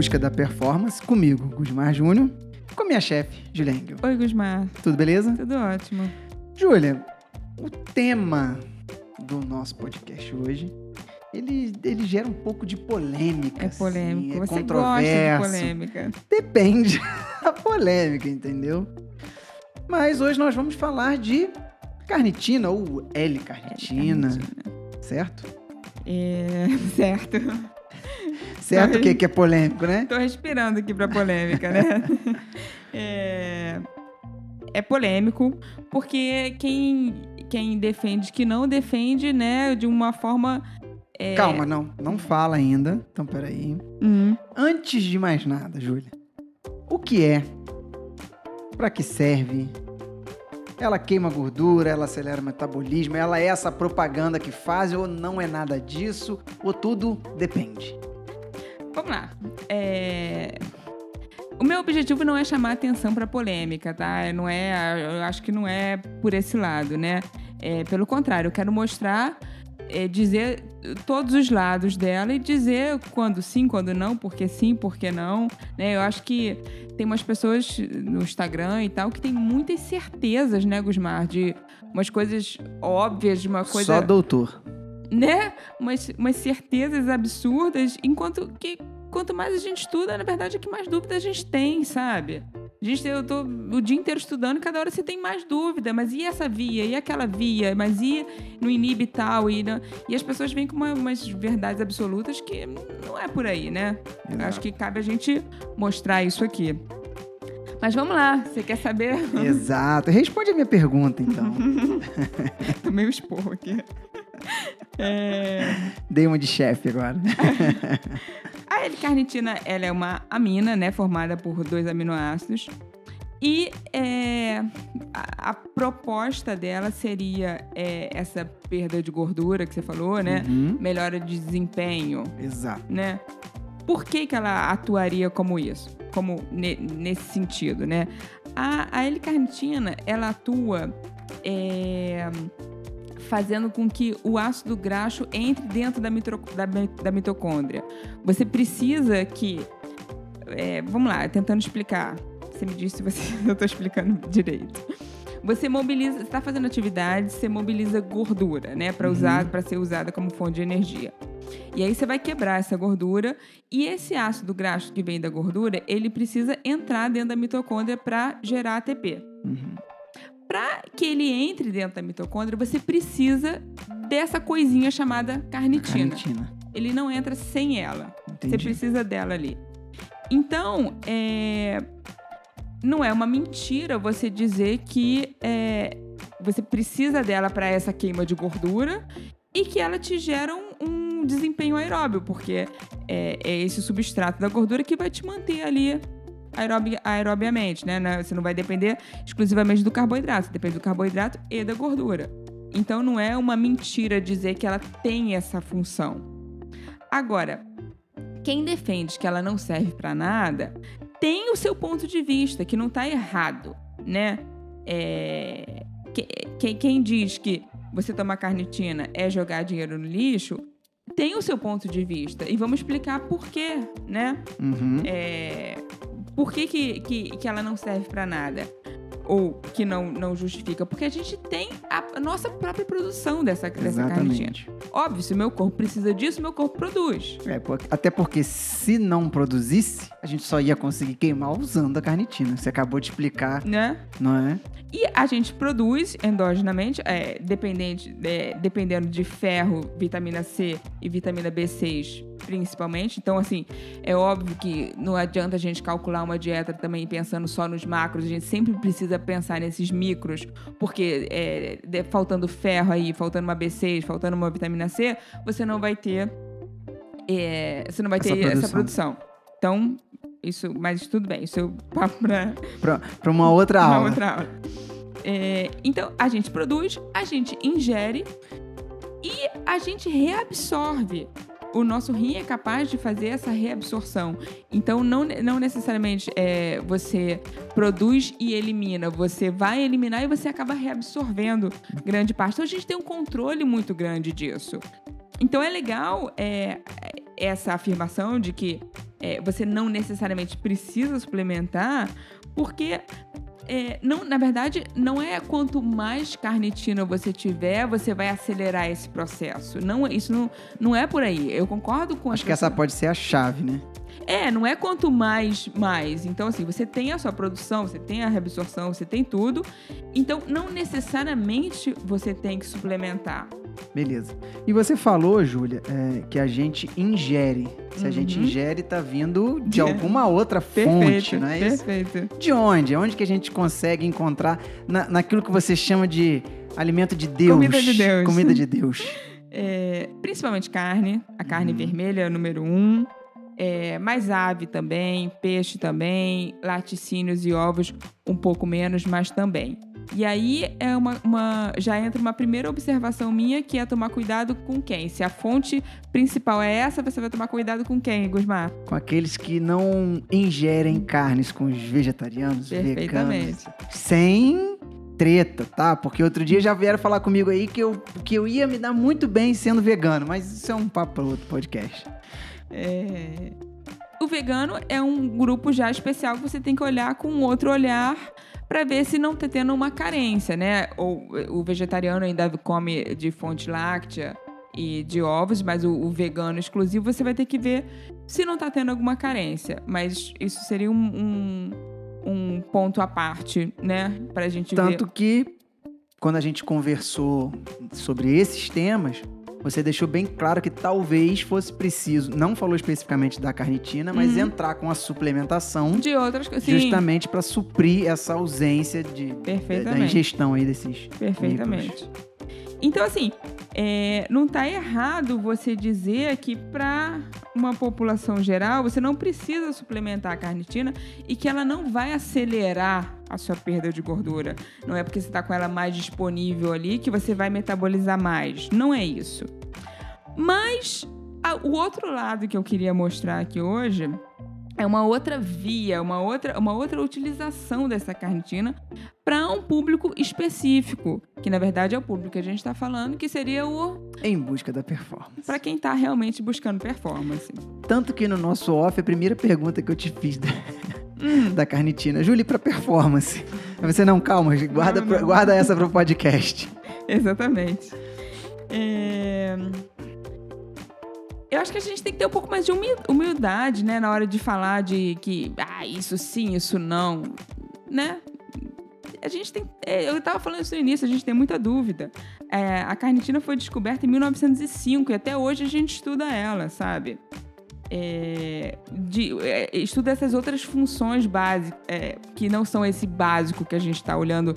busca da performance, comigo, Gusmar Júnior, com a minha chefe, Julia Engel. Oi, Gusmar. Tudo beleza? Tudo ótimo. Júlia, o tema do nosso podcast hoje, ele, ele gera um pouco de polêmica. É polêmico. assim, é Você controverso. gosta de polêmica. Depende da polêmica, entendeu? Mas hoje nós vamos falar de carnitina ou L-carnitina, certo? É, certo. Certo o que, que é polêmico, né? Tô respirando aqui pra polêmica, né? É, é polêmico porque quem, quem defende que não defende, né, de uma forma... é, Calma, não, não fala ainda. Então, peraí. hum, Antes de mais nada, Júlia, o que é? Pra que serve? Ela queima gordura, ela acelera o metabolismo, ela é essa propaganda que faz ou não é nada disso, ou tudo depende. Vamos lá. É, O meu objetivo não é chamar atenção para polêmica, tá? Não é, eu acho que não é por esse lado, né? É, pelo contrário, eu quero mostrar, é, dizer todos os lados dela e dizer quando sim, quando não, porque sim, porque não. Né? Eu acho que tem umas pessoas no Instagram e tal que tem muitas certezas, né, Gusmar? De umas coisas óbvias, de uma coisa Só doutor. Né? Umas, umas certezas absurdas, enquanto que quanto mais a gente estuda, na verdade, é que mais dúvida a gente tem, sabe? A gente, eu tô o dia inteiro estudando e cada hora você tem mais dúvida. Mas e essa via? E aquela via? Mas e no inibe tal? E, não- e as pessoas vêm com uma- umas verdades absolutas que não é por aí, né? Exato. Acho que cabe a gente mostrar isso aqui. Mas vamos lá, você quer saber? Exato. Responde a minha pergunta, então. Tomei um esporro aqui. É... Dei uma de chefe agora. A L-carnitina, ela é uma amina, né, formada por dois aminoácidos. E é, a, a proposta dela seria é, essa perda de gordura que você falou, né? Uhum. Melhora de desempenho, Exato. né? Por que, que ela atuaria como isso? Como ne- nesse sentido, né? A, a L-carnitina, ela atua é, fazendo com que o ácido graxo entre dentro da, mitro- da da mitocôndria. Você precisa que... é, vamos lá, tentando explicar. Você me disse se você, eu estou explicando direito. Você mobiliza, você está fazendo atividade, você mobiliza gordura, né, para usar, para ser usada como fonte de energia. E aí você vai quebrar essa gordura e esse ácido graxo que vem da gordura, ele precisa entrar dentro da mitocôndria para gerar ATP. Uhum. Para que ele entre dentro da mitocôndria, você precisa dessa coisinha chamada carnitina. Carnitina. Ele não entra sem ela. Você Entendi. precisa dela ali. Então, é, não é uma mentira você dizer que é, você precisa dela para essa queima de gordura e que ela te gera um, um desempenho aeróbio, porque é, é esse substrato da gordura que vai te manter ali aerobi, aerobiamente, né? Não- Você não vai depender exclusivamente do carboidrato, você depende do carboidrato e da gordura. Então, não é uma mentira dizer que ela tem essa função. Agora, quem defende que ela não serve para nada tem o seu ponto de vista, que não está errado, né? É, que- que- quem diz que você tomar carnitina é jogar dinheiro no lixo tem o seu ponto de vista. E vamos explicar por quê, né? Uhum. É, por que, que, que, que ela não serve para nada? Ou que não, não justifica? Porque a gente tem a, nossa própria produção dessa, dessa carnitina. Óbvio, se o meu corpo precisa disso, meu corpo produz. É, até porque se não produzisse, a gente só ia conseguir queimar usando a carnitina. Você acabou de explicar, Né? não é? E a gente produz endogenamente, é, dependente, é, dependendo de ferro, vitamina C e vitamina B6, principalmente. Então, assim, é óbvio que não adianta a gente calcular uma dieta também pensando só nos macros. A gente sempre precisa pensar nesses micros, porque é, faltando ferro aí, faltando uma B6, faltando uma vitamina C, você não vai ter, é, você não vai Essa ter essa produção. produção. Então, isso, mas tudo bem, isso um papo pra uma outra uma aula. outra aula. É, então, a gente produz, a gente ingere e a gente reabsorve. O nosso rim é capaz de fazer essa reabsorção. Então, não, não necessariamente é, você produz e elimina. Você vai eliminar e você acaba reabsorvendo grande parte. Então, a gente tem um controle muito grande disso. Então, é legal é, essa afirmação de que é, você não necessariamente precisa suplementar, porque é, não, na verdade, não é quanto mais carnitina você tiver, você vai acelerar esse processo. Não, isso não, não é por aí. Eu concordo com Acho que essa pode ser a chave, né? É, não é quanto mais, mais. Então, assim, você tem a sua produção, você tem a reabsorção, você tem tudo. Então, não necessariamente você tem que suplementar. Beleza. E você falou, Júlia, é, que a gente ingere. Se a gente Uhum. ingere, tá vindo de alguma outra fonte, não é isso? perfeito. De onde? Onde que a gente consegue encontrar na, naquilo que você chama de alimento de Deus? Comida de Deus. Comida de Deus. É, principalmente carne, a carne Uhum. vermelha é o número um. É, mais ave também, peixe também, laticínios e ovos um pouco menos, mas também. E aí é uma, uma- já entra uma primeira observação minha que é tomar cuidado com quem. Se a fonte principal é essa, você vai tomar cuidado com quem, Gusmar? Com aqueles que não ingerem carnes com os vegetarianos, veganos. Sem treta, tá? Porque outro dia já vieram falar comigo aí que eu, que eu ia me dar muito bem sendo vegano, mas isso é um papo para outro podcast. É, O vegano é um grupo já especial que você tem que olhar com outro olhar para ver se não tá tendo uma carência, né? Ou o vegetariano ainda come de fonte láctea e de ovos, mas o, o vegano exclusivo você vai ter que ver se não tá tendo alguma carência. Mas isso seria um, um, um ponto à parte, né? Pra gente Tanto ver. que, quando a gente conversou sobre esses temas, você deixou bem claro que talvez fosse preciso, não falou especificamente da carnitina, mas Uhum. entrar com a suplementação De outras coisas. Justamente para suprir essa ausência de, da ingestão aí desses Perfeitamente. Então, assim, é, não está errado você dizer que para uma população geral você não precisa suplementar a carnitina e que ela não vai acelerar a sua perda de gordura. Não é porque você está com ela mais disponível ali que você vai metabolizar mais. Não é isso. Mas a- o outro lado que eu queria mostrar aqui hoje é uma outra via, uma outra, uma outra utilização dessa carnitina para um público específico, que na verdade é o público que a gente está falando, que seria o Em busca da performance. para quem está realmente buscando performance. Tanto que no nosso off, a primeira pergunta que eu te fiz da, Hum, da carnitina, Júlia, para performance. Você não, calma, guarda, Não, não. guarda essa para o podcast. exatamente. É, Eu acho que a gente tem que ter um pouco mais de humi- humildade, né, na hora de falar de que, ah, isso sim, isso não, né? A gente tem. é, Eu estava falando isso no início, a gente tem muita dúvida. É, a carnitina foi descoberta em 1905 e até hoje a gente estuda ela, sabe? É, de- é, estuda essas outras funções básicas, é, que não são esse básico que a gente está olhando,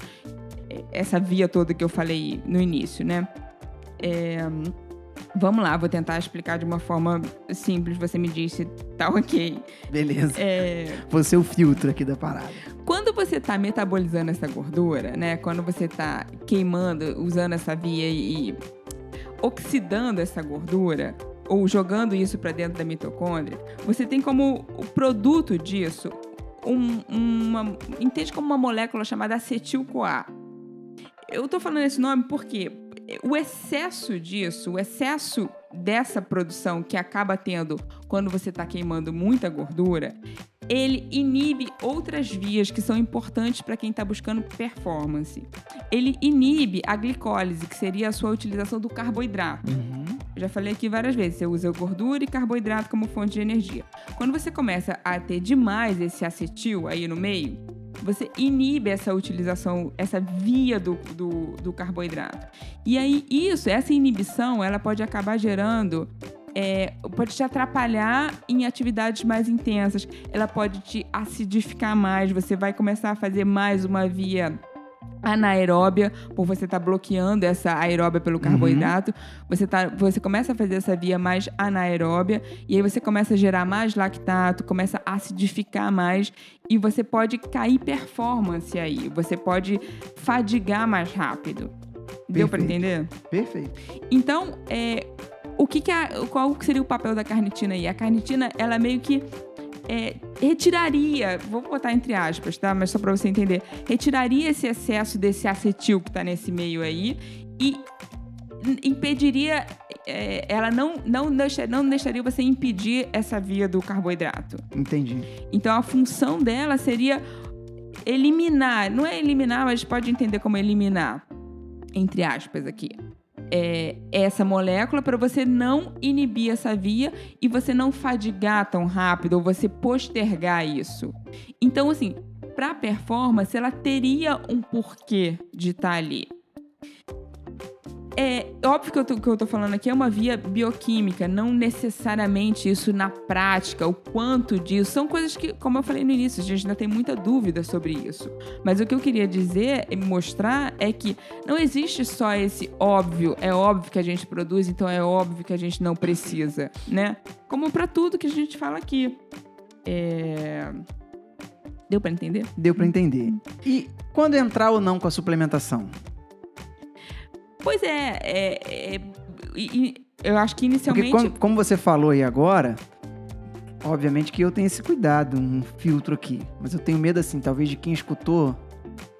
é, essa via toda que eu falei no início, né? É, vamos lá, vou tentar explicar de uma forma simples. Você me diz se tá ok. Beleza. É, Você é o filtro aqui da parada. quando você está metabolizando essa gordura, né? Quando você está queimando, usando essa via e, e oxidando essa gordura ou jogando isso para dentro da mitocôndria, você tem como o produto disso um- uma entende como uma molécula chamada acetil-CoA. Eu tô falando esse nome porque o excesso disso, o excesso dessa produção que acaba tendo quando você está queimando muita gordura, ele inibe outras vias que são importantes para quem está buscando performance. Ele inibe a glicólise, que seria a sua utilização do carboidrato. Eu já falei aqui várias vezes, você usa gordura e carboidrato como fonte de energia. Quando você começa a ter demais esse acetil aí no meio, você inibe essa utilização, essa via do, do, do carboidrato. E aí, isso, essa inibição, ela pode acabar gerando. é, pode te atrapalhar em atividades mais intensas, ela pode te acidificar mais, você vai começar a fazer mais uma via anaeróbia, por você estar bloqueando essa aeróbia pelo carboidrato, você, tá, você começa a fazer essa via mais anaeróbia, e aí você começa a gerar mais lactato, começa a acidificar mais, e você pode cair performance aí, você pode fadigar mais rápido. Deu para Perfeito. entender? Perfeito. Então, é, o que que a- qual seria o papel da carnitina aí? A carnitina, ela meio que é, retiraria, vou botar entre aspas, tá? Mas só para você entender, retiraria esse excesso desse acetil que tá nesse meio aí e impediria é, ela não, não, não deixaria você impedir essa via do carboidrato. Entendi. Então a função dela seria eliminar, não é eliminar, mas pode entender como eliminar, entre aspas aqui. É, essa molécula para você não inibir essa via e você não fadigar tão rápido ou você postergar isso. Então, assim, para performance, ela teria um porquê de estar tá ali. É óbvio que o que eu tô falando aqui é uma via bioquímica, não necessariamente isso na prática, o quanto disso. São coisas que, como eu falei no início, a gente ainda tem muita dúvida sobre isso. Mas o que eu queria dizer e mostrar é que não existe só esse óbvio, é óbvio que a gente produz, então é óbvio que a gente não precisa, né? Como para tudo que a gente fala aqui. É... Deu para entender? Deu para entender. E quando entrar ou não com a suplementação? Pois é, é, é eu acho que inicialmente. Porque como, como você falou aí agora, obviamente que eu tenho esse cuidado, um filtro aqui. Mas eu tenho medo, assim, talvez de quem escutou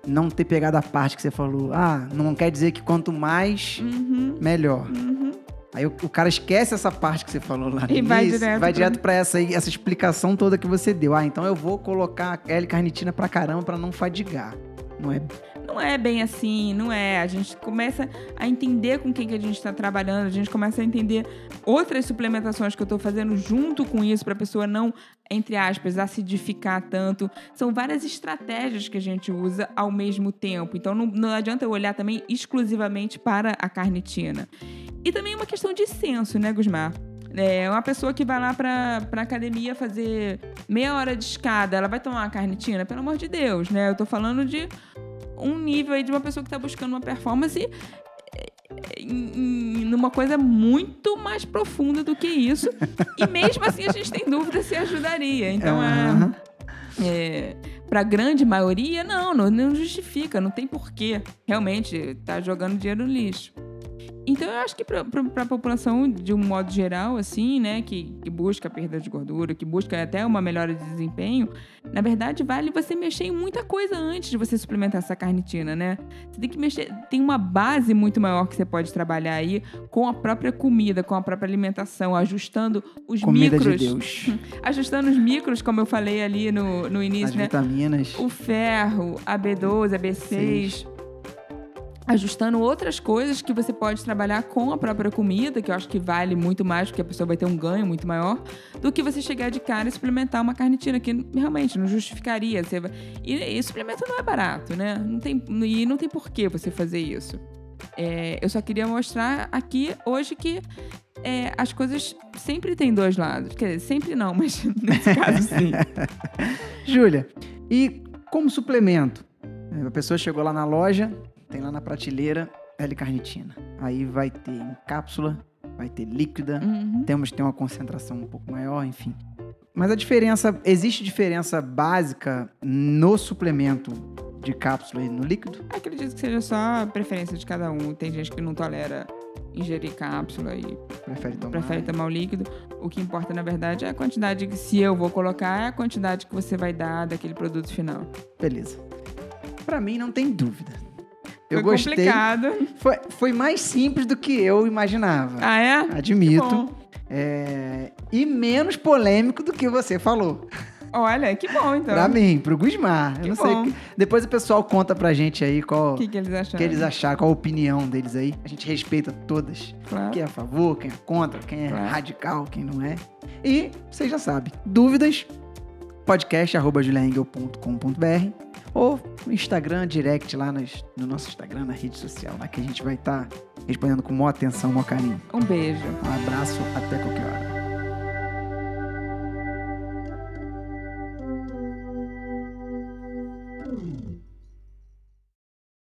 não ter pegado a parte que você falou. Ah, não quer dizer que quanto mais, uhum. melhor. Uhum. Aí o, o, cara esquece essa parte que você falou lá e início, vai direto, vai direto pra essa, essa explicação toda que você deu. Ah, então eu vou colocar L-carnitina pra caramba pra não fadigar. Não é não é bem assim, não é. A gente começa a entender com quem que a gente está trabalhando, a gente começa a entender outras suplementações que eu estou fazendo junto com isso para a pessoa não, entre aspas, acidificar tanto. São várias estratégias que a gente usa ao mesmo tempo. Então não, não adianta eu olhar também exclusivamente para a carnitina. E também uma questão de senso, né, Gusmar? É uma pessoa que vai lá pra, pra academia fazer meia hora de escada, ela vai tomar uma carnitina? Pelo amor de Deus, né? Eu tô falando de um nível aí de uma pessoa que está buscando uma performance numa coisa muito mais profunda do que isso. e mesmo assim a gente tem dúvida se ajudaria. Então uhum. é, é para a grande maioria não, não, não justifica, não tem porquê. Realmente tá jogando dinheiro no lixo. Então eu acho que para a população, de um modo geral, assim, né, que, que busca perda de gordura, que busca até uma melhora de desempenho, na verdade vale você mexer em muita coisa antes de você suplementar essa carnitina, né? Você tem que mexer, tem uma base muito maior que você pode trabalhar aí com a própria comida, com a própria alimentação, ajustando os comida micros. De Deus. Ajustando os micros, como eu falei ali no, no início, As né? vitaminas. O ferro, a B12, a B6. Sim ajustando outras coisas que você pode trabalhar com a própria comida, que eu acho que vale muito mais, porque a pessoa vai ter um ganho muito maior, do que você chegar de cara e suplementar uma carnitina, que realmente não justificaria. Você vai... e, e suplemento não é barato, né? Não tem, e não tem porquê você fazer isso. É, eu só queria mostrar aqui hoje que é, as coisas sempre têm dois lados. Quer dizer, sempre não, mas nesse caso sim. Júlia, e como suplemento? A pessoa chegou lá na loja, tem lá na prateleira L-carnitina. Aí vai ter em cápsula, vai ter líquida, uhum. temos que ter uma concentração um pouco maior, enfim. Mas a diferença, existe diferença básica no suplemento de cápsula e no líquido? Acredito que seja só a preferência de cada um. Tem gente que não tolera ingerir cápsula e prefere tomar, prefere tomar o líquido. O que importa, na verdade, é a quantidade que, se eu vou colocar, é a quantidade que você vai dar daquele produto final. Beleza. Para mim, não tem dúvida. Eu foi gostei. complicado. Foi, foi mais simples do que eu imaginava. Ah, é? Admito. É, e menos polêmico do que você falou. Olha, que bom, então. Pra mim, pro Gusmar. Que eu não bom. sei. Depois o pessoal conta pra gente aí qual. O que, que, eles acharam. que eles acharam, qual a opinião deles aí. A gente respeita todas. Claro. Quem é a favor, quem é contra, quem é claro. radical, quem não é. E você já sabe. Dúvidas? podcast.juliaengel.com.br ou no Instagram, direct lá nas, no nosso Instagram, na rede social, lá que a gente vai estar tá respondendo com maior atenção, maior carinho. Um beijo. Um abraço, até qualquer hora.